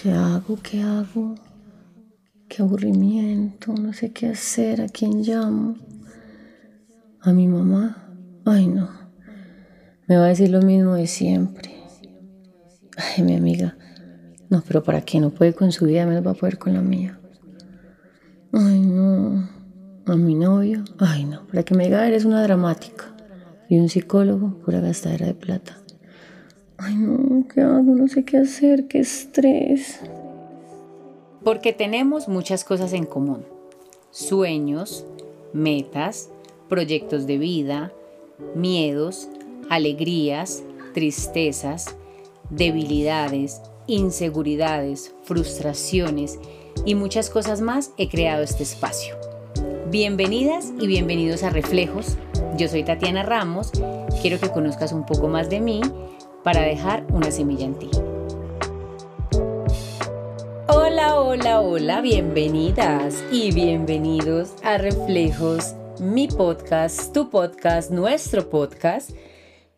¿qué hago? ¿Qué hago? Qué aburrimiento, no sé qué hacer, a quién llamo. A mi mamá. Ay, no. Me va a decir lo mismo de siempre. Ay, mi amiga. No, pero ¿para qué? No puede con su vida, menos va a poder con la mía. Ay, no. A mi novio. Ay, no. Para que me diga, eres una dramática. Y un psicólogo, pura gastadera de plata. Ay, no, ¿qué hago? No sé qué hacer, qué estrés. Porque tenemos muchas cosas en común. Sueños, metas, proyectos de vida, miedos, alegrías, tristezas, debilidades, inseguridades, frustraciones y muchas cosas más he creado este espacio. Bienvenidas y bienvenidos a Reflejos. Yo soy Tatiana Ramos. Quiero que conozcas un poco más de mí para dejar una semilla en ti. Hola, hola, hola, bienvenidas y bienvenidos a Reflejos, mi podcast, tu podcast, nuestro podcast.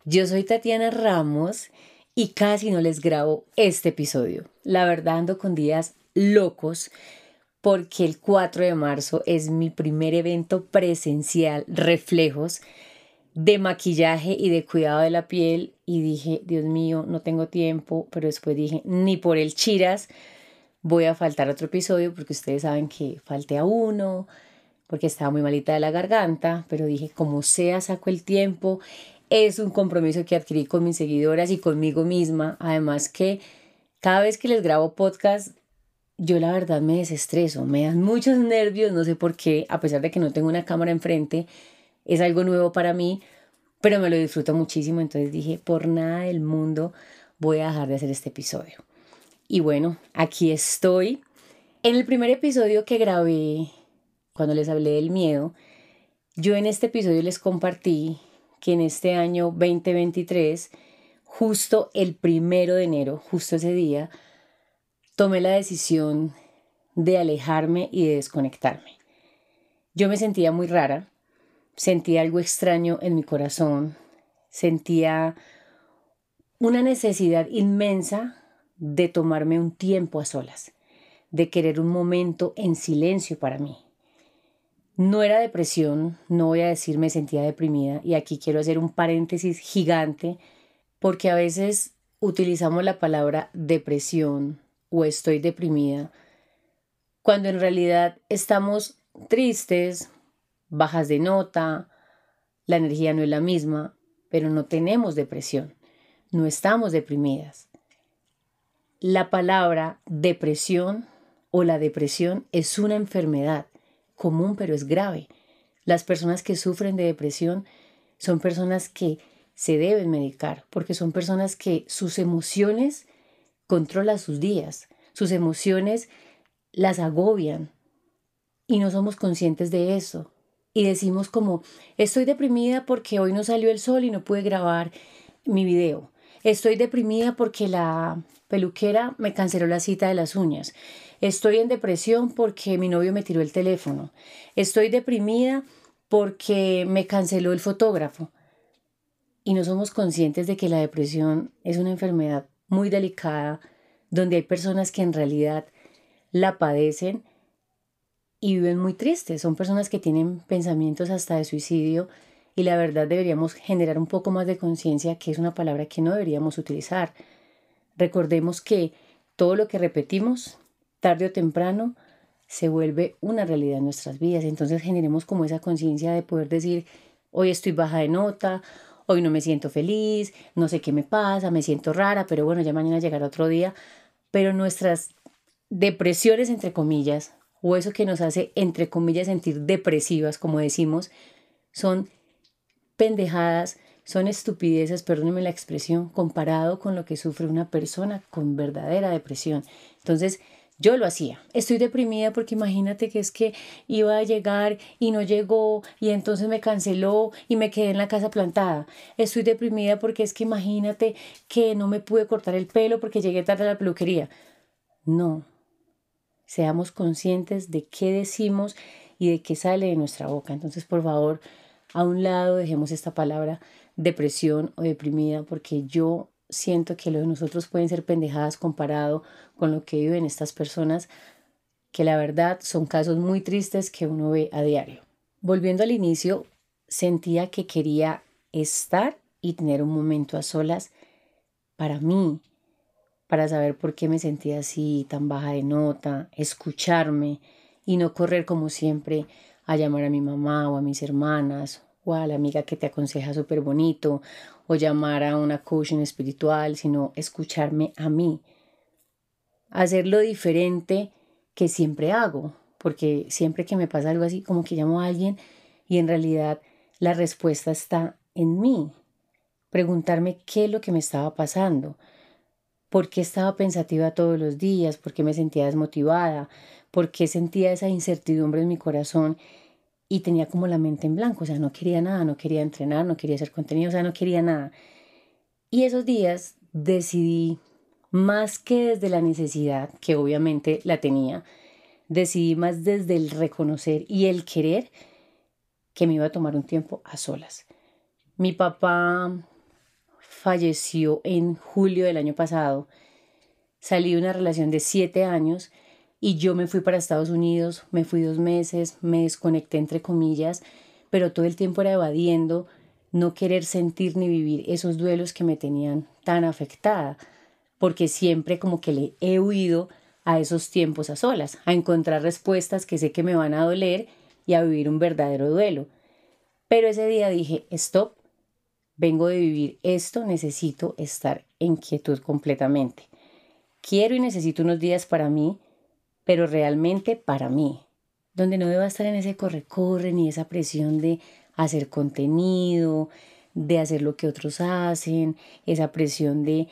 Yo soy Tatiana Ramos y casi no les grabo este episodio. La verdad ando con días locos porque el 4 de marzo es mi primer evento presencial, Reflejos, de maquillaje y de cuidado de la piel y dije, Dios mío, no tengo tiempo, pero después dije, ni por el chiras voy a faltar otro episodio porque ustedes saben que falté a uno, porque estaba muy malita de la garganta, pero dije, como sea, saco el tiempo. Es un compromiso que adquirí con mis seguidoras y conmigo misma. Además que cada vez que les grabo podcast, yo la verdad me desestreso, me dan muchos nervios, no sé por qué, a pesar de que no tengo una cámara enfrente, es algo nuevo para mí, pero me lo disfruto muchísimo, entonces dije, por nada del mundo voy a dejar de hacer este episodio. Y bueno, aquí estoy. En el primer episodio que grabé, cuando les hablé del miedo, yo en este episodio les compartí que en este año 2023, justo el primero de enero, justo ese día, tomé la decisión de alejarme y de desconectarme. Yo me sentía muy rara, sentía algo extraño en mi corazón, sentía una necesidad inmensa de tomarme un tiempo a solas, de querer un momento en silencio para mí. No era depresión, no voy a decir me sentía deprimida y aquí quiero hacer un paréntesis gigante porque a veces utilizamos la palabra depresión o estoy deprimida cuando en realidad estamos tristes, bajas de nota, la energía no es la misma, pero no tenemos depresión, no estamos deprimidas. La palabra depresión o la depresión es una enfermedad común pero es grave. Las personas que sufren de depresión son personas que se deben medicar porque son personas que sus emociones controlan sus días, sus emociones las agobian y no somos conscientes de eso. Y decimos como, estoy deprimida porque hoy no salió el sol y no pude grabar mi video. Estoy deprimida porque la peluquera me canceló la cita de las uñas. Estoy en depresión porque mi novio me tiró el teléfono. Estoy deprimida porque me canceló el fotógrafo. Y no somos conscientes de que la depresión es una enfermedad muy delicada, donde hay personas que en realidad la padecen y viven muy tristes. Son personas que tienen pensamientos hasta de suicidio y la verdad deberíamos generar un poco más de conciencia que es una palabra que no deberíamos utilizar. Recordemos que todo lo que repetimos, tarde o temprano, se vuelve una realidad en nuestras vidas. Entonces generemos como esa conciencia de poder decir, hoy estoy baja de nota, hoy no me siento feliz, no sé qué me pasa, me siento rara, pero bueno, ya mañana llegará otro día. Pero nuestras depresiones, entre comillas, o eso que nos hace, entre comillas, sentir depresivas, como decimos, son pendejadas son estupideces, perdónenme la expresión, comparado con lo que sufre una persona con verdadera depresión. Entonces, yo lo hacía. Estoy deprimida porque imagínate que es que iba a llegar y no llegó y entonces me canceló y me quedé en la casa plantada. Estoy deprimida porque es que imagínate que no me pude cortar el pelo porque llegué tarde a la peluquería. No. Seamos conscientes de qué decimos y de qué sale de nuestra boca. Entonces, por favor, a un lado dejemos esta palabra depresión o deprimida porque yo siento que lo de nosotros pueden ser pendejadas comparado con lo que viven estas personas, que la verdad son casos muy tristes que uno ve a diario. Volviendo al inicio, sentía que quería estar y tener un momento a solas para mí, para saber por qué me sentía así, tan baja de nota, escucharme y no correr como siempre a llamar a mi mamá o a mis hermanas o a la amiga que te aconseja súper bonito o llamar a una coaching espiritual, sino escucharme a mí. Hacerlo diferente que siempre hago, porque siempre que me pasa algo así, como que llamo a alguien y en realidad la respuesta está en mí. Preguntarme qué es lo que me estaba pasando, por qué estaba pensativa todos los días, por qué me sentía desmotivada, por qué sentía esa incertidumbre en mi corazón y tenía como la mente en blanco, o sea, no quería nada, no quería entrenar, no quería hacer contenido, o sea, no quería nada. Y esos días decidí, más que desde la necesidad, que obviamente la tenía, decidí más desde el reconocer y el querer que me iba a tomar un tiempo a solas. Mi papá falleció en julio del año pasado. Salí de una relación de siete años y yo me fui para Estados Unidos, me fui dos meses, me desconecté entre comillas, pero todo el tiempo era evadiendo no querer sentir ni vivir esos duelos que me tenían tan afectada, porque siempre como que le he huido a esos tiempos a solas, a encontrar respuestas que sé que me van a doler y a vivir un verdadero duelo. Pero ese día dije, stop, vengo de vivir esto, necesito estar en quietud completamente. Quiero y necesito unos días para mí, pero realmente para mí, donde no debo estar en ese corre-corre ni esa presión de hacer contenido, de hacer lo que otros hacen, esa presión de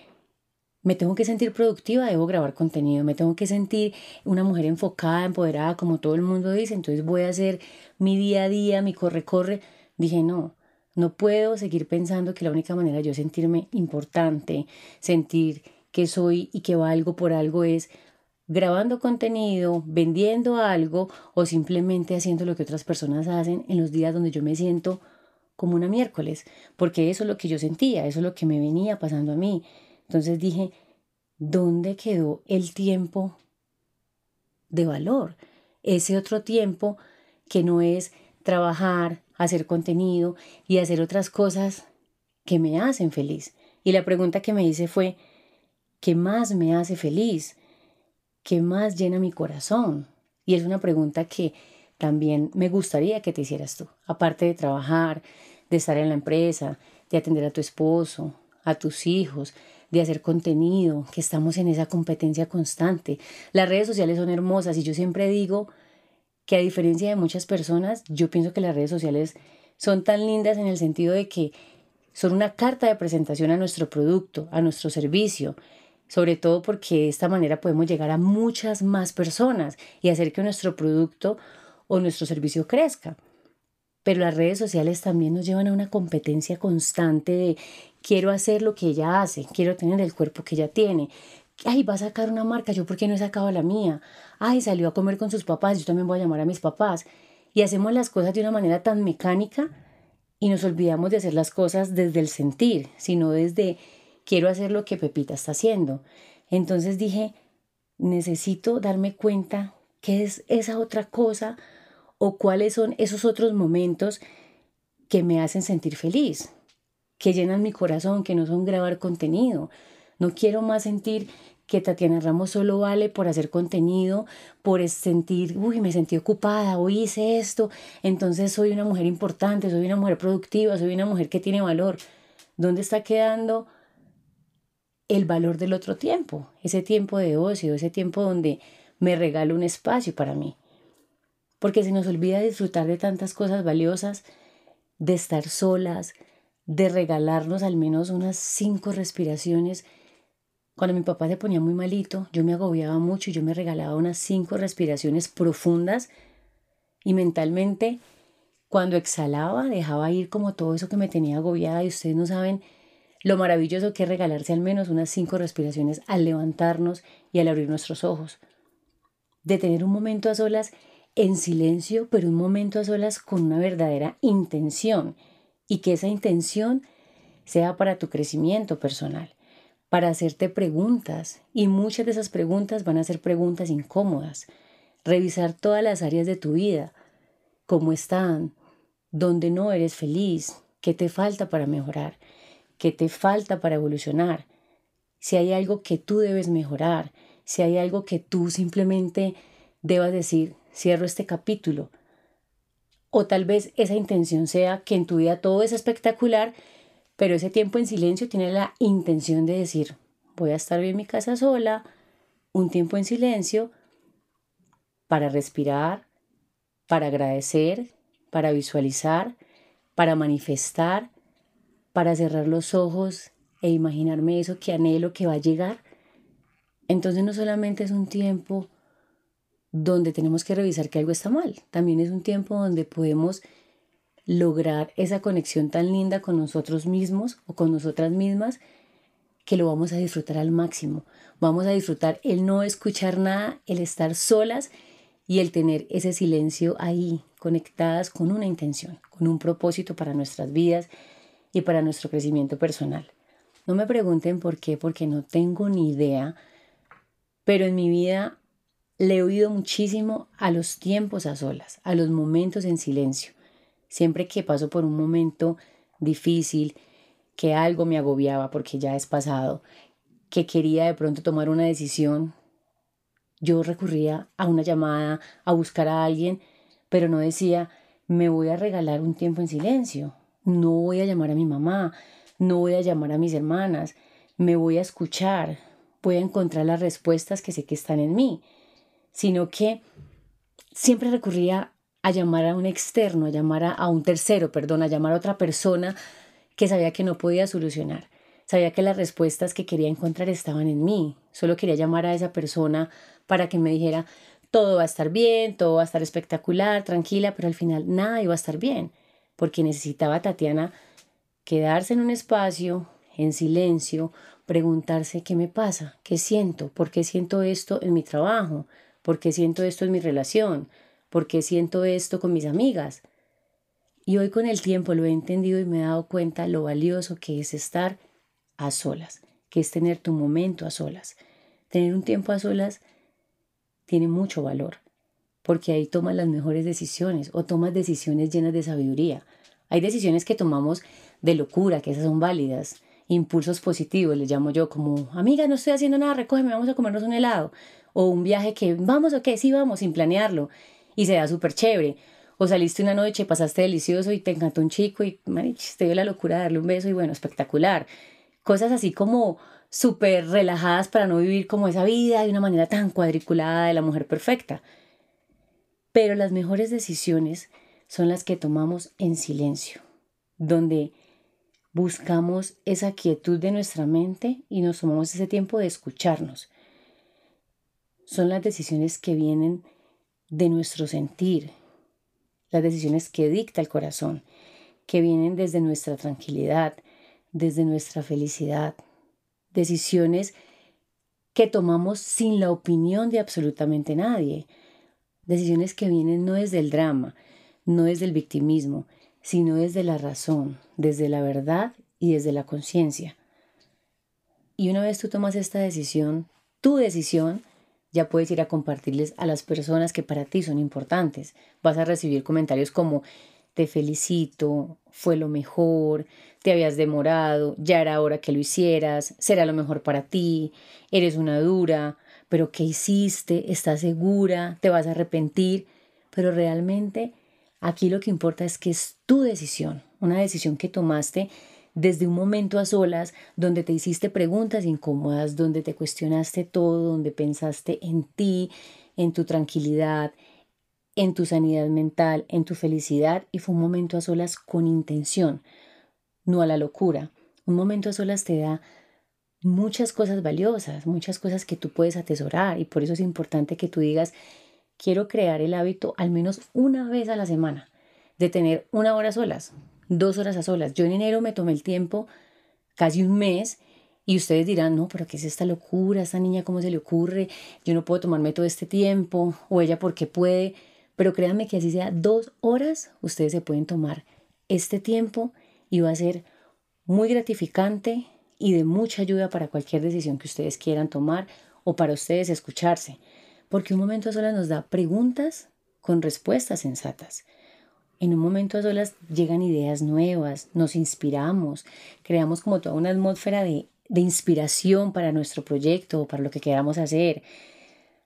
me tengo que sentir productiva, debo grabar contenido, me tengo que sentir una mujer enfocada, empoderada, como todo el mundo dice, entonces voy a hacer mi día a día, mi corre-corre. Dije, no, no puedo seguir pensando que la única manera de yo sentirme importante, sentir que soy y que valgo por algo es grabando contenido, vendiendo algo o simplemente haciendo lo que otras personas hacen en los días donde yo me siento como una miércoles, porque eso es lo que yo sentía, eso es lo que me venía pasando a mí. Entonces dije, ¿dónde quedó el tiempo de valor? Ese otro tiempo que no es trabajar, hacer contenido y hacer otras cosas que me hacen feliz. Y la pregunta que me hice fue, ¿qué más me hace feliz? ¿qué más llena mi corazón? Y es una pregunta que también me gustaría que te hicieras tú, aparte de trabajar, de estar en la empresa, de atender a tu esposo, a tus hijos, de hacer contenido, que estamos en esa competencia constante. Las redes sociales son hermosas y yo siempre digo que a diferencia de muchas personas, yo pienso que las redes sociales son tan lindas en el sentido de que son una carta de presentación a nuestro producto, a nuestro servicio, sobre todo porque de esta manera podemos llegar a muchas más personas y hacer que nuestro producto o nuestro servicio crezca. Pero las redes sociales también nos llevan a una competencia constante de quiero hacer lo que ella hace, quiero tener el cuerpo que ella tiene. Ay, va a sacar una marca, yo por qué no he sacado la mía. Ay, salió a comer con sus papás, yo también voy a llamar a mis papás. Y hacemos las cosas de una manera tan mecánica y nos olvidamos de hacer las cosas desde el sentir, sino desde quiero hacer lo que Pepita está haciendo. Entonces dije, necesito darme cuenta qué es esa otra cosa o cuáles son esos otros momentos que me hacen sentir feliz, que llenan mi corazón, que no son grabar contenido. No quiero más sentir que Tatiana Ramos solo vale por hacer contenido, por sentir, uy, me sentí ocupada, hoy hice esto, entonces soy una mujer importante, soy una mujer productiva, soy una mujer que tiene valor. ¿Dónde está quedando el valor del otro tiempo, ese tiempo de ocio, ese tiempo donde me regalo un espacio para mí. Porque se nos olvida disfrutar de tantas cosas valiosas, de estar solas, de regalarnos al menos unas cinco respiraciones. Cuando mi papá se ponía muy malito, yo me agobiaba mucho y yo me regalaba unas cinco respiraciones profundas y mentalmente cuando exhalaba dejaba ir como todo eso que me tenía agobiada y ustedes no saben lo maravilloso que es regalarse al menos unas cinco respiraciones al levantarnos y al abrir nuestros ojos. De tener un momento a solas en silencio, pero un momento a solas con una verdadera intención y que esa intención sea para tu crecimiento personal. Para hacerte preguntas. Y muchas de esas preguntas van a ser preguntas incómodas. Revisar todas las áreas de tu vida, cómo están, dónde no eres feliz, qué te falta para mejorar, qué te falta para evolucionar, si hay algo que tú debes mejorar, si hay algo que tú simplemente debas decir, cierro este capítulo. O tal vez esa intención sea que en tu vida todo es espectacular, pero ese tiempo en silencio tiene la intención de decir, voy a estar bien en mi casa sola, un tiempo en silencio, para respirar, para agradecer, para visualizar, para manifestar, para cerrar los ojos e imaginarme eso que anhelo que va a llegar. Entonces no solamente es un tiempo donde tenemos que revisar que algo está mal, también es un tiempo donde podemos lograr esa conexión tan linda con nosotros mismos o con nosotras mismas que lo vamos a disfrutar al máximo. Vamos a disfrutar el no escuchar nada, el estar solas y el tener ese silencio ahí, conectadas con una intención, con un propósito para nuestras vidas y para nuestro crecimiento personal. No me pregunten por qué, porque no tengo ni idea, pero en mi vida le he oído muchísimo a los tiempos a solas, a los momentos en silencio. Siempre que paso por un momento difícil, que algo me agobiaba porque ya es pasado, que quería de pronto tomar una decisión, yo recurría a una llamada, a buscar a alguien, pero no decía, me voy a regalar un tiempo en silencio, no voy a llamar a mi mamá, no voy a llamar a mis hermanas, me voy a escuchar, voy a encontrar las respuestas que sé que están en mí, sino que siempre recurría a llamar a un externo, a llamar a, un tercero, perdón, a llamar a otra persona que sabía que no podía solucionar. Sabía que las respuestas que quería encontrar estaban en mí. Solo quería llamar a esa persona para que me dijera, todo va a estar bien, todo va a estar espectacular, tranquila, pero al final nada iba a estar bien, porque necesitaba a Tatiana quedarse en un espacio, en silencio, preguntarse qué me pasa, qué siento, por qué siento esto en mi trabajo, por qué siento esto en mi relación, por qué siento esto con mis amigas. Y hoy con el tiempo lo he entendido y me he dado cuenta lo valioso que es estar a solas, que es tener tu momento a solas. Tener un tiempo a solas tiene mucho valor, porque ahí tomas las mejores decisiones o tomas decisiones llenas de sabiduría. Hay decisiones que tomamos de locura, que esas son válidas, impulsos positivos, les llamo yo, como, amiga, no estoy haciendo nada, recógeme, vamos a comernos un helado, o un viaje que, vamos o qué, sí vamos, sin planearlo, y se da súper chévere, o saliste una noche, pasaste delicioso y te encantó un chico y te dio la locura de darle un beso y bueno, espectacular. Cosas así como súper relajadas para no vivir como esa vida de una manera tan cuadriculada de la mujer perfecta. Pero las mejores decisiones son las que tomamos en silencio, donde buscamos esa quietud de nuestra mente y nos tomamos ese tiempo de escucharnos. Son las decisiones que vienen de nuestro sentir, las decisiones que dicta el corazón, que vienen desde nuestra tranquilidad, desde nuestra felicidad, decisiones que tomamos sin la opinión de absolutamente nadie, decisiones que vienen no desde el drama, no desde el victimismo, sino desde la razón, desde la verdad y desde la conciencia. Y una vez tú tomas esta decisión, tu decisión, ya puedes ir a compartirles a las personas que para ti son importantes. Vas a recibir comentarios como te felicito, fue lo mejor, te habías demorado, ya era hora que lo hicieras, será lo mejor para ti, eres una dura, pero ¿qué hiciste? ¿Estás segura? ¿Te vas a arrepentir? Pero realmente Aquí lo que importa es que es tu decisión, una decisión que tomaste desde un momento a solas, donde te hiciste preguntas incómodas, donde te cuestionaste todo, donde pensaste en ti, en tu tranquilidad, en tu sanidad mental, en tu felicidad, y fue un momento a solas con intención, no a la locura. Un momento a solas te da muchas cosas valiosas, muchas cosas que tú puedes atesorar, y por eso es importante que tú digas, quiero crear el hábito al menos una vez a la semana de tener una hora solas, dos horas a solas. Yo en enero me tomé el tiempo, casi un mes, y ustedes dirán, no, pero ¿qué es esta locura? ¿Esta niña cómo se le ocurre? Yo no puedo tomarme todo este tiempo, o ella porque puede. Pero créanme que así sea dos horas, ustedes se pueden tomar este tiempo y va a ser muy gratificante, y de mucha ayuda para cualquier decisión que ustedes quieran tomar o para ustedes escucharse, porque un momento a solas nos da preguntas con respuestas sensatas. En un momento a solas llegan ideas nuevas, nos inspiramos, creamos como toda una atmósfera de, de inspiración para nuestro proyecto para lo que queramos hacer.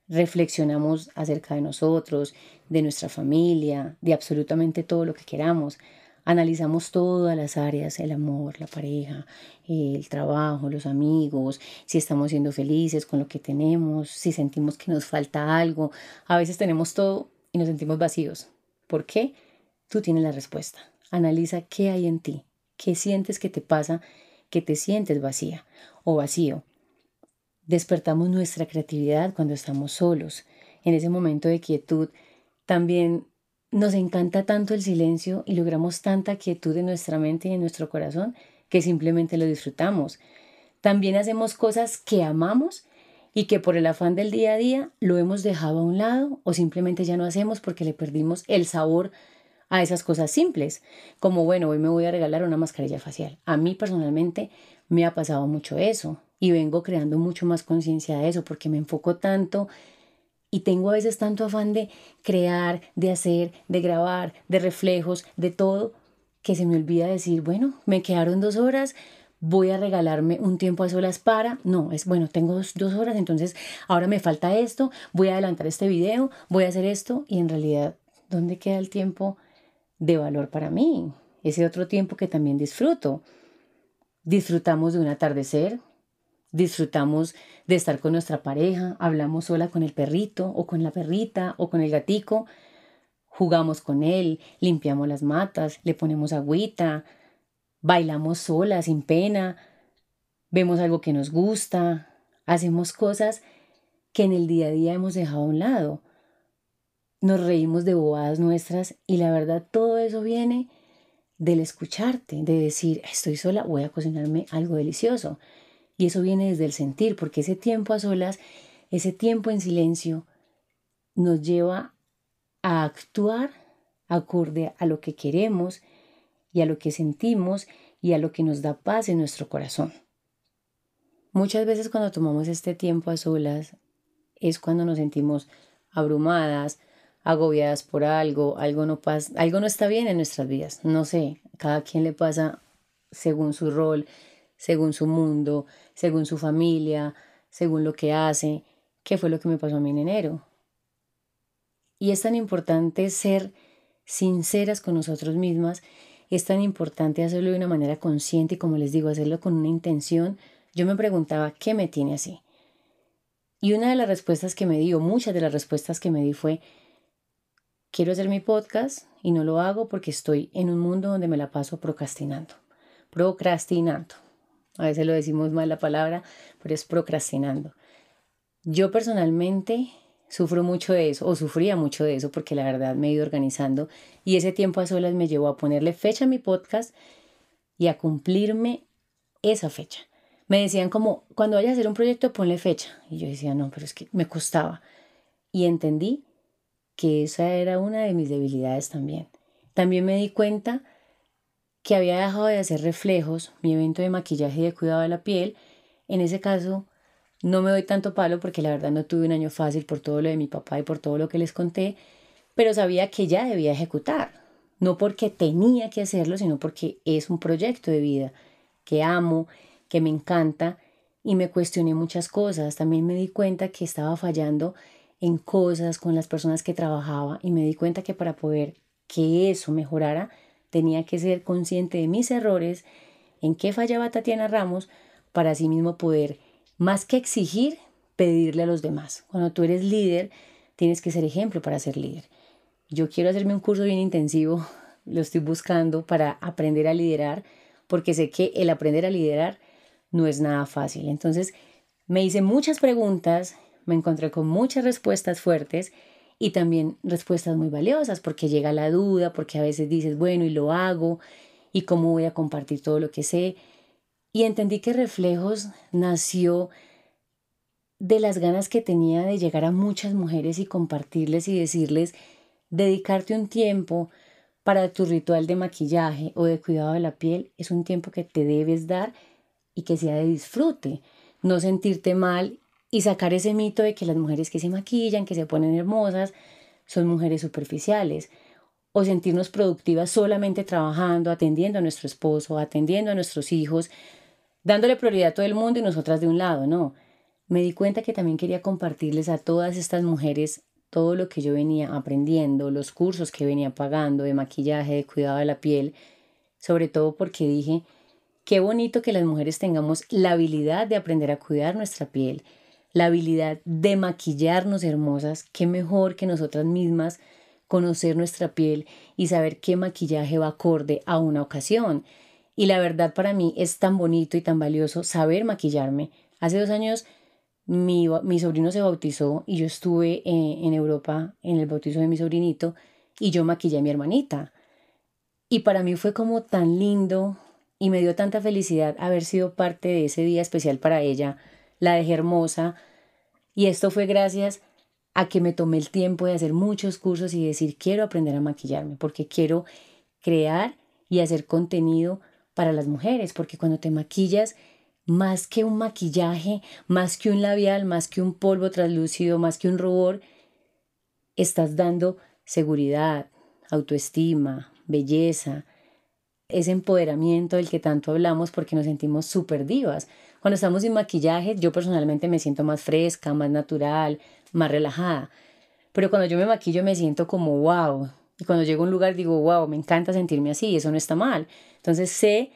Reflexionamos acerca de nosotros, de nuestra familia, de absolutamente todo lo que queramos. Analizamos todas las áreas, el amor, la pareja, el trabajo, los amigos, si estamos siendo felices con lo que tenemos, si sentimos que nos falta algo. A veces tenemos todo y nos sentimos vacíos. ¿Por qué? Tú tienes la respuesta. Analiza qué hay en ti, qué sientes que te pasa, que te sientes vacía o vacío. Despertamos nuestra creatividad cuando estamos solos. En ese momento de quietud también nos encanta tanto el silencio y logramos tanta quietud en nuestra mente y en nuestro corazón que simplemente lo disfrutamos. También hacemos cosas que amamos y que por el afán del día a día lo hemos dejado a un lado o simplemente ya no hacemos porque le perdimos el sabor a esas cosas simples, como bueno, hoy me voy a regalar una mascarilla facial. A mí personalmente me ha pasado mucho eso y vengo creando mucho más conciencia de eso porque me enfoco tanto y tengo a veces tanto afán de crear, de hacer, de grabar, de reflejos, de todo, que se me olvida decir, bueno, me quedaron dos horas, voy a regalarme un tiempo a solas para, no, es bueno, tengo dos, dos, horas, entonces ahora me falta esto, voy a adelantar este video, voy a hacer esto y en realidad, ¿dónde queda el tiempo de valor para mí? Ese otro tiempo que también disfruto. Disfrutamos de un atardecer, disfrutamos de estar con nuestra pareja, hablamos sola con el perrito o con la perrita o con el gatico, jugamos con él, limpiamos las matas, le ponemos agüita, bailamos sola sin pena, vemos algo que nos gusta, hacemos cosas que en el día a día hemos dejado a un lado. Nos reímos de bobadas nuestras y la verdad todo eso viene del escucharte, de decir, estoy sola, voy a cocinarme algo delicioso. Y eso viene desde el sentir, porque ese tiempo a solas, ese tiempo en silencio, nos lleva a actuar acorde a lo que queremos y a lo que sentimos y a lo que nos da paz en nuestro corazón. Muchas veces cuando tomamos este tiempo a solas es cuando nos sentimos abrumadas, agobiadas por algo, algo no pasa, algo no está bien en nuestras vidas. No sé, cada quien le pasa según su rol, según su mundo, según su familia, según lo que hace, qué fue lo que me pasó a mí en enero. Y es tan importante ser sinceras con nosotros mismas, es tan importante hacerlo de una manera consciente y como les digo, hacerlo con una intención. Yo me preguntaba, ¿qué me tiene así? Y una de las respuestas que me dio, muchas de las respuestas que me di fue, quiero hacer mi podcast y no lo hago porque estoy en un mundo donde me la paso procrastinando. Procrastinando. A veces lo decimos mal la palabra, pero es procrastinando. Yo personalmente sufro mucho de eso, o sufría mucho de eso, porque la verdad me he ido organizando y ese tiempo a solas me llevó a ponerle fecha a mi podcast y a cumplirme esa fecha. Me decían como, cuando vayas a hacer un proyecto, ponle fecha. Y yo decía, no, pero es que me costaba. Y entendí que esa era una de mis debilidades también. También me di cuenta que había dejado de hacer reflejos, mi evento de maquillaje y de cuidado de la piel. En ese caso, no me doy tanto palo porque la verdad no tuve un año fácil por todo lo de mi papá y por todo lo que les conté, pero sabía que ya debía ejecutar. No porque tenía que hacerlo, sino porque es un proyecto de vida que amo, que me encanta y me cuestioné muchas cosas. También me di cuenta que estaba fallando en cosas con las personas que trabajaba y me di cuenta que para poder que eso mejorara, tenía que ser consciente de mis errores, en qué fallaba Tatiana Ramos, para así mismo poder, más que exigir, pedirle a los demás. Cuando tú eres líder, tienes que ser ejemplo para ser líder. Yo quiero hacerme un curso bien intensivo, lo estoy buscando para aprender a liderar, porque sé que el aprender a liderar no es nada fácil. Entonces, me hice muchas preguntas, me encontré con muchas respuestas fuertes y también respuestas muy valiosas porque llega la duda, porque a veces dices, bueno, y lo hago, y cómo voy a compartir todo lo que sé. Y entendí que Reflejos nació de las ganas que tenía de llegar a muchas mujeres y compartirles y decirles, dedicarte un tiempo para tu ritual de maquillaje o de cuidado de la piel es un tiempo que te debes dar y que sea de disfrute, no sentirte mal y sacar ese mito de que las mujeres que se maquillan, que se ponen hermosas, son mujeres superficiales o sentirnos productivas solamente trabajando, atendiendo a nuestro esposo, atendiendo a nuestros hijos, dándole prioridad a todo el mundo y nosotras de un lado, no. Me di cuenta que también quería compartirles a todas estas mujeres todo lo que yo venía aprendiendo, los cursos que venía pagando de maquillaje, de cuidado de la piel, sobre todo porque dije, qué bonito que las mujeres tengamos la habilidad de aprender a cuidar nuestra piel, la habilidad de maquillarnos hermosas, qué mejor que nosotras mismas conocer nuestra piel y saber qué maquillaje va acorde a una ocasión. Y la verdad para mí es tan bonito y tan valioso saber maquillarme. Hace dos años mi, mi sobrino se bautizó y yo estuve en, en Europa en el bautizo de mi sobrinito y yo maquillé a mi hermanita. Y para mí fue como tan lindo y me dio tanta felicidad haber sido parte de ese día especial para ella la dejé hermosa. Y esto fue gracias a que me tomé el tiempo de hacer muchos cursos y decir, quiero aprender a maquillarme, porque quiero crear y hacer contenido para las mujeres, porque cuando te maquillas, más que un maquillaje, más que un labial, más que un polvo translúcido, más que un rubor, estás dando seguridad, autoestima, belleza, ese empoderamiento del que tanto hablamos porque nos sentimos súper divas. Cuando estamos sin maquillaje, yo personalmente me siento más fresca, más natural, más relajada. Pero cuando yo me maquillo me siento como wow. Y cuando llego a un lugar digo, wow, me encanta sentirme así, eso no está mal. Entonces sé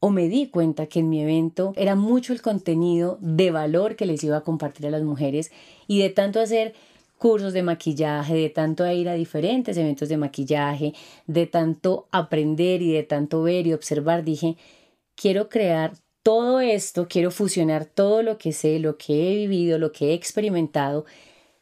o me di cuenta que en mi evento era mucho el contenido de valor que les iba a compartir a las mujeres y de tanto hacer cursos de maquillaje, de tanto ir a diferentes eventos de maquillaje, de tanto aprender y de tanto ver y observar, dije, quiero crear todo esto, quiero fusionar todo lo que sé, lo que he vivido, lo que he experimentado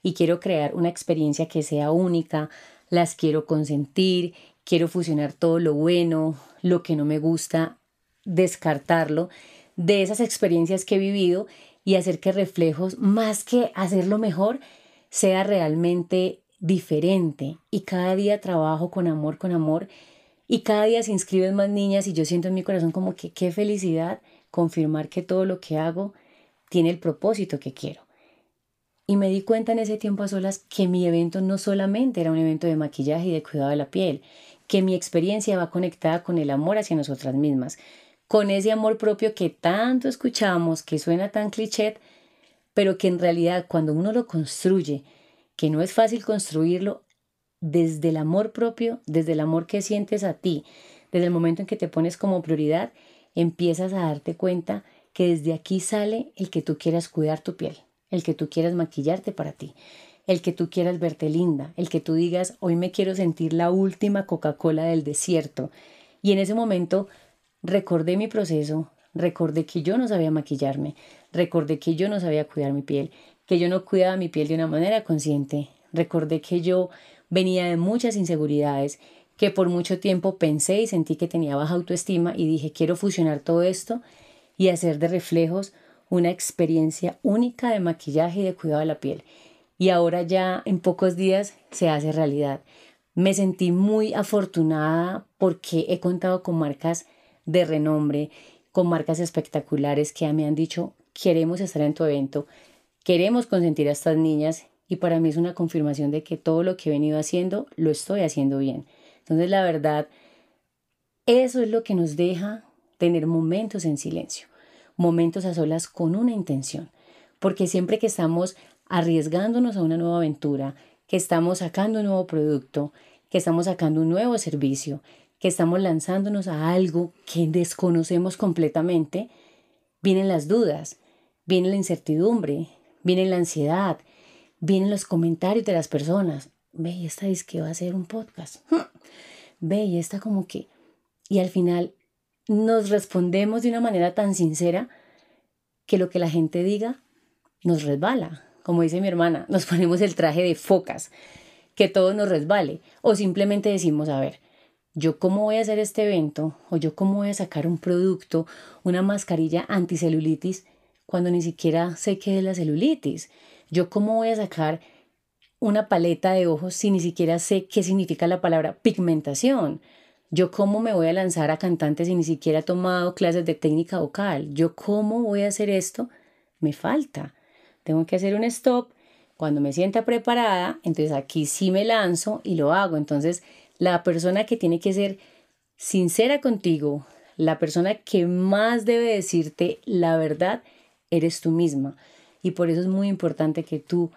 y quiero crear una experiencia que sea única, las quiero consentir, quiero fusionar todo lo bueno, lo que no me gusta, descartarlo de esas experiencias que he vivido y hacer que reflejos, más que hacerlo mejor, sea realmente diferente. Y cada día trabajo con amor, con amor, y cada día se inscriben más niñas y yo siento en mi corazón como que qué felicidad confirmar que todo lo que hago tiene el propósito que quiero. Y me di cuenta en ese tiempo a solas que mi evento no solamente era un evento de maquillaje y de cuidado de la piel, que mi experiencia va conectada con el amor hacia nosotras mismas, con ese amor propio que tanto escuchamos, que suena tan cliché, pero que en realidad cuando uno lo construye, que no es fácil construirlo desde el amor propio, desde el amor que sientes a ti, desde el momento en que te pones como prioridad, empiezas a darte cuenta que desde aquí sale el que tú quieras cuidar tu piel, el que tú quieras maquillarte para ti, el que tú quieras verte linda, el que tú digas, hoy me quiero sentir la última Coca-Cola del desierto. Y en ese momento recordé mi proceso, recordé que yo no sabía maquillarme, recordé que yo no sabía cuidar mi piel, que yo no cuidaba mi piel de una manera consciente, recordé que yo venía de muchas inseguridades que por mucho tiempo pensé y sentí que tenía baja autoestima y dije, quiero fusionar todo esto y hacer de reflejos una experiencia única de maquillaje y de cuidado de la piel. Y ahora ya en pocos días se hace realidad. Me sentí muy afortunada porque he contado con marcas de renombre, con marcas espectaculares que me han dicho, queremos estar en tu evento, queremos consentir a estas niñas y para mí es una confirmación de que todo lo que he venido haciendo lo estoy haciendo bien. Entonces, la verdad, eso es lo que nos deja tener momentos en silencio, momentos a solas con una intención, porque siempre que estamos arriesgándonos a una nueva aventura, que estamos sacando un nuevo producto, que estamos sacando un nuevo servicio, que estamos lanzándonos a algo que desconocemos completamente, vienen las dudas, viene la incertidumbre, viene la ansiedad, vienen los comentarios de las personas. Ve, esta dice que va a ser un podcast ve y está como que, y al final nos respondemos de una manera tan sincera que lo que la gente diga nos resbala. Como dice mi hermana, nos ponemos el traje de focas, que todo nos resbale. O simplemente decimos, a ver, yo cómo voy a hacer este evento, o yo cómo voy a sacar un producto, una mascarilla anticelulitis, cuando ni siquiera sé qué es la celulitis. Yo cómo voy a sacar una paleta de ojos si ni siquiera sé qué significa la palabra pigmentación. Yo cómo me voy a lanzar a cantantes si ni siquiera he tomado clases de técnica vocal. Yo cómo voy a hacer esto. Me falta. Tengo que hacer un stop. Cuando me sienta preparada, entonces aquí sí me lanzo y lo hago. Entonces, la persona que tiene que ser sincera contigo, la persona que más debe decirte la verdad, eres tú misma. Y por eso es muy importante que tú,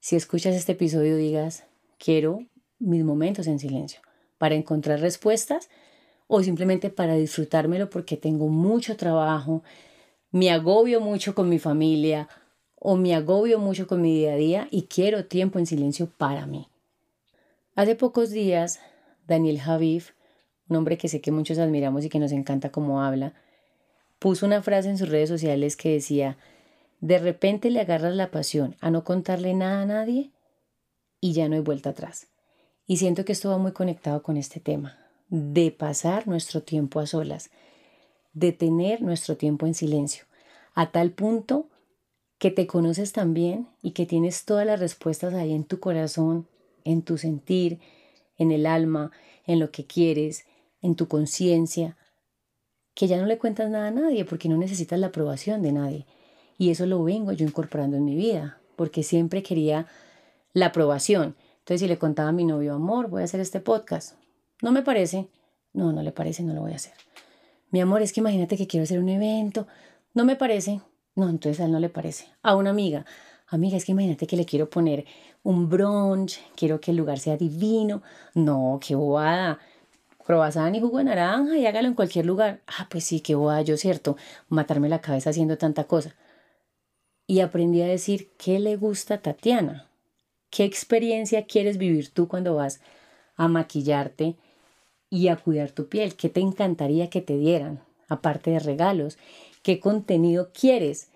si escuchas este episodio, digas, quiero mis momentos en silencio para encontrar respuestas o simplemente para disfrutármelo porque tengo mucho trabajo, me agobio mucho con mi familia o me agobio mucho con mi día a día y quiero tiempo en silencio para mí. Hace pocos días, Daniel Javif, un hombre que sé que muchos admiramos y que nos encanta cómo habla, puso una frase en sus redes sociales que decía, de repente le agarras la pasión a no contarle nada a nadie y ya no hay vuelta atrás. Y siento que esto va muy conectado con este tema, de pasar nuestro tiempo a solas, de tener nuestro tiempo en silencio, a tal punto que te conoces tan bien y que tienes todas las respuestas ahí en tu corazón, en tu sentir, en el alma, en lo que quieres, en tu conciencia, que ya no le cuentas nada a nadie porque no necesitas la aprobación de nadie. Y eso lo vengo yo incorporando en mi vida, porque siempre quería la aprobación. Entonces, si le contaba a mi novio, amor, voy a hacer este podcast, no me parece, no, no le parece, no lo voy a hacer. Mi amor, es que imagínate que quiero hacer un evento, no me parece, no, entonces a él no le parece. A una amiga, amiga, es que imagínate que le quiero poner un brunch, quiero que el lugar sea divino, no, qué bobada. Croissant y jugo de naranja y hágalo en cualquier lugar. Ah, pues sí, qué bobada yo, ¿cierto? Matarme la cabeza haciendo tanta cosa. Y aprendí a decir qué le gusta a Tatiana. ¿Qué experiencia quieres vivir tú cuando vas a maquillarte y a cuidar tu piel? ¿Qué te encantaría que te dieran, aparte de regalos? ¿Qué contenido quieres?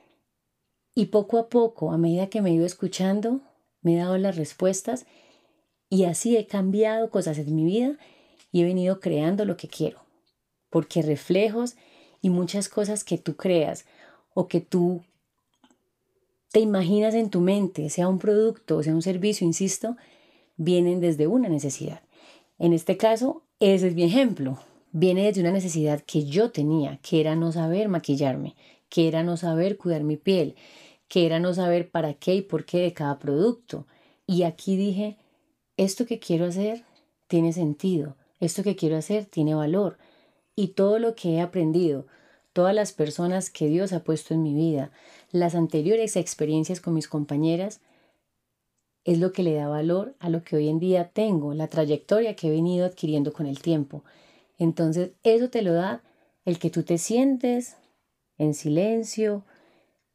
Y poco a poco, a medida que me he ido escuchando, me he dado las respuestas y así he cambiado cosas en mi vida y he venido creando lo que quiero. Porque reflejos y muchas cosas que tú creas o que tú te imaginas en tu mente, sea un producto o sea un servicio, insisto, vienen desde una necesidad. En este caso, ese es mi ejemplo. Viene desde una necesidad que yo tenía, que era no saber maquillarme, que era no saber cuidar mi piel, que era no saber para qué y por qué de cada producto. Y aquí dije, esto que quiero hacer tiene sentido, esto que quiero hacer tiene valor. Y todo lo que he aprendido, todas las personas que Dios ha puesto en mi vida, las anteriores experiencias con mis compañeras, es lo que le da valor a lo que hoy en día tengo, la trayectoria que he venido adquiriendo con el tiempo. Entonces, eso te lo da el que tú te sientes en silencio,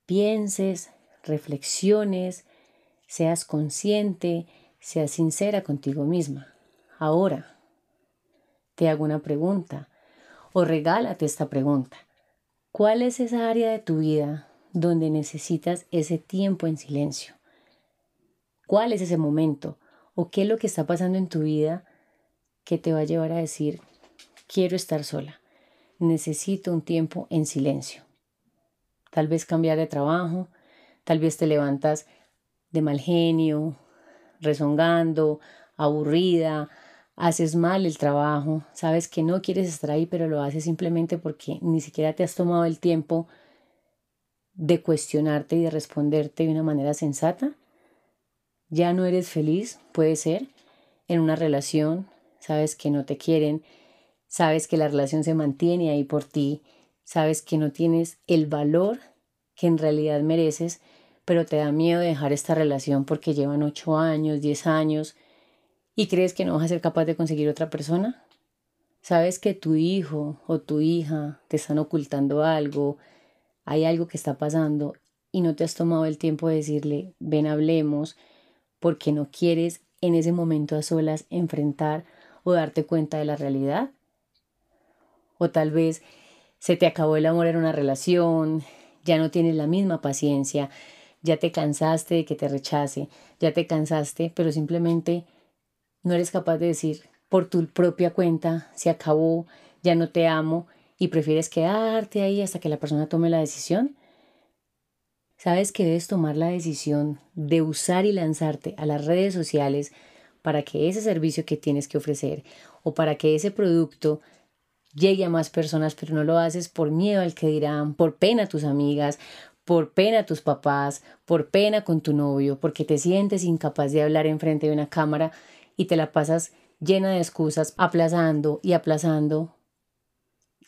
pienses, reflexiones, seas consciente, seas sincera contigo misma. Ahora, te hago una pregunta o regálate esta pregunta. ¿Cuál es esa área de tu vida donde necesitas ese tiempo en silencio? ¿Cuál es ese momento? ¿O qué es lo que está pasando en tu vida que te va a llevar a decir, quiero estar sola, necesito un tiempo en silencio? Tal vez cambiar de trabajo, tal vez te levantas de mal genio, rezongando, aburrida, haces mal el trabajo, sabes que no quieres estar ahí, pero lo haces simplemente porque ni siquiera te has tomado el tiempo de cuestionarte y de responderte de una manera sensata. Ya no eres feliz, puede ser, en una relación, sabes que no te quieren, sabes que la relación se mantiene ahí por ti, sabes que no tienes el valor que en realidad mereces, pero te da miedo dejar esta relación porque llevan ocho años, diez años, y crees que no vas a ser capaz de conseguir otra persona? ¿Sabes que tu hijo o tu hija te están ocultando algo? Hay algo que está pasando y no te has tomado el tiempo de decirle, ven, hablemos, porque no quieres en ese momento a solas enfrentar o darte cuenta de la realidad? O tal vez se te acabó el amor en una relación, ya no tienes la misma paciencia, ya te cansaste de que te rechace, ya te cansaste, pero simplemente no eres capaz de decir por tu propia cuenta, se acabó, ya no te amo y prefieres quedarte ahí hasta que la persona tome la decisión. Sabes que debes tomar la decisión de usar y lanzarte a las redes sociales para que ese servicio que tienes que ofrecer o para que ese producto llegue a más personas, pero no lo haces por miedo al que dirán, por pena a tus amigas, por pena a tus papás, por pena con tu novio, porque te sientes incapaz de hablar enfrente de una cámara y te la pasas llena de excusas, aplazando y aplazando,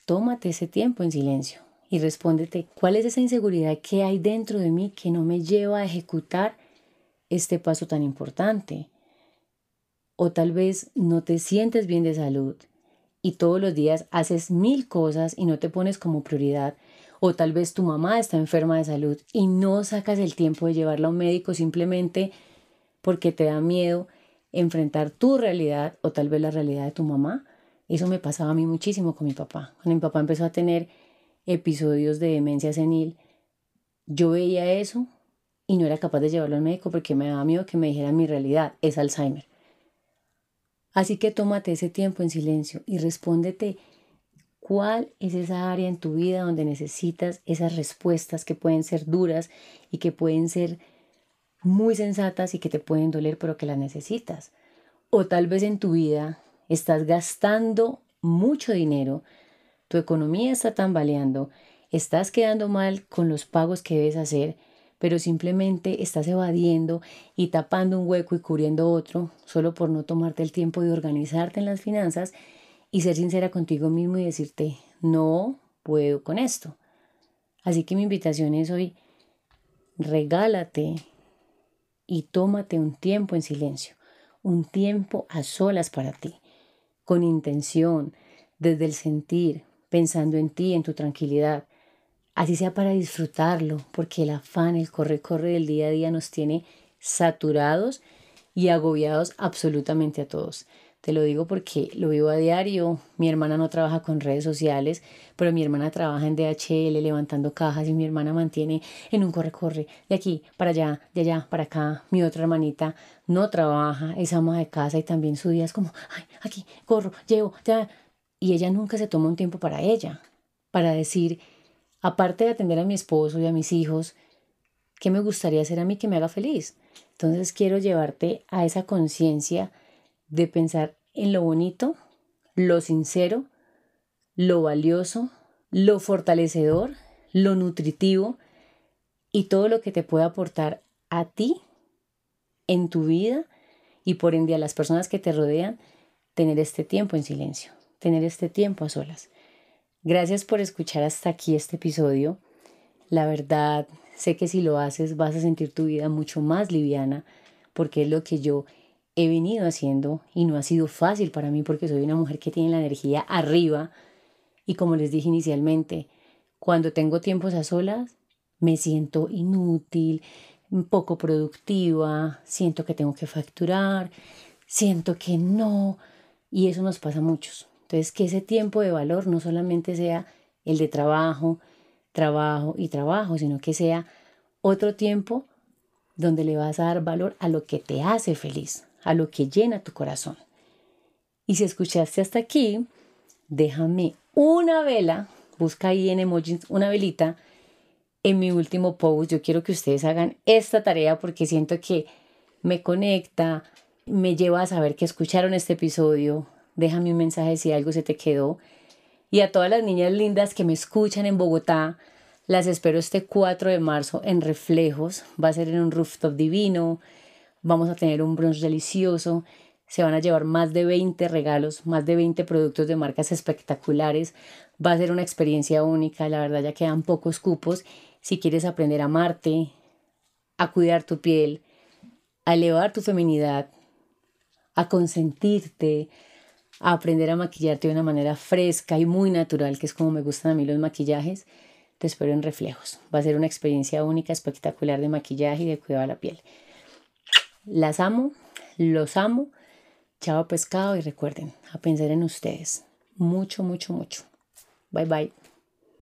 tómate ese tiempo en silencio y respóndete cuál es esa inseguridad que hay dentro de mí que no me lleva a ejecutar este paso tan importante. O tal vez no te sientes bien de salud y todos los días haces mil cosas y no te pones como prioridad. O tal vez tu mamá está enferma de salud y no sacas el tiempo de llevarla a un médico simplemente porque te da miedo enfrentar tu realidad o tal vez la realidad de tu mamá. Eso me pasaba a mí muchísimo con mi papá. Cuando mi papá empezó a tener episodios de demencia senil, yo veía eso y no era capaz de llevarlo al médico porque me daba miedo que me dijera mi realidad, es Alzheimer. Así que tómate ese tiempo en silencio y respóndete cuál es esa área en tu vida donde necesitas esas respuestas que pueden ser duras y que pueden ser muy sensatas y que te pueden doler, pero que las necesitas. O tal vez en tu vida estás gastando mucho dinero, tu economía está tambaleando, estás quedando mal con los pagos que debes hacer, pero simplemente estás evadiendo y tapando un hueco y cubriendo otro solo por no tomarte el tiempo de organizarte en las finanzas y ser sincera contigo mismo y decirte, no puedo con esto. Así que mi invitación es hoy, regálate y tómate un tiempo en silencio, un tiempo a solas para ti, con intención, desde el sentir, pensando en ti, en tu tranquilidad. Así sea para disfrutarlo, porque el afán, el corre-corre del día a día nos tiene saturados y agobiados absolutamente a todos. Te lo digo porque lo vivo a diario. Mi hermana no trabaja con redes sociales, pero mi hermana trabaja en DHL levantando cajas y mi hermana mantiene en un corre-corre de aquí para allá, de allá para acá. Mi otra hermanita no trabaja, es ama de casa y también su día es como, ay, aquí, corro, llevo, ya. Y ella nunca se toma un tiempo para ella, para decir, aparte de atender a mi esposo y a mis hijos, ¿qué me gustaría hacer a mí que me haga feliz? Entonces quiero llevarte a esa conciencia de pensar en lo bonito, lo sincero, lo valioso, lo fortalecedor, lo nutritivo y todo lo que te puede aportar a ti en tu vida y por ende a las personas que te rodean, tener este tiempo en silencio, tener este tiempo a solas. Gracias por escuchar hasta aquí este episodio. La verdad, sé que si lo haces vas a sentir tu vida mucho más liviana porque es lo que yo he venido haciendo y no ha sido fácil para mí porque soy una mujer que tiene la energía arriba. Y como les dije inicialmente, cuando tengo tiempos a solas me siento inútil, poco productiva, siento que tengo que facturar, siento que no. Y eso nos pasa a muchos. Entonces que ese tiempo de valor no solamente sea el de trabajo, trabajo y trabajo, sino que sea otro tiempo donde le vas a dar valor a lo que te hace feliz, a lo que llena tu corazón. Y si escuchaste hasta aquí, déjame una vela, busca ahí en emojis una velita en mi último post. Yo quiero que ustedes hagan esta tarea porque siento que me conecta, me lleva a saber que escucharon este episodio. Déjame un mensaje si algo se te quedó. Y a todas las niñas lindas que me escuchan en Bogotá, las espero este 4 de marzo en Reflejos. Va a ser en un rooftop divino vamos a tener un brunch delicioso, se van a llevar más de 20 regalos, más de 20 productos de marcas espectaculares, va a ser una experiencia única, la verdad ya quedan pocos cupos, si quieres aprender a amarte, a cuidar tu piel, a elevar tu feminidad, a consentirte, a aprender a maquillarte de una manera fresca y muy natural, que es como me gustan a mí los maquillajes, te espero en reflejos. Va a ser una experiencia única, espectacular de maquillaje y de cuidado de la piel. Las amo, los amo. Chao pescado y recuerden a pensar en ustedes. Mucho, mucho, mucho. Bye bye.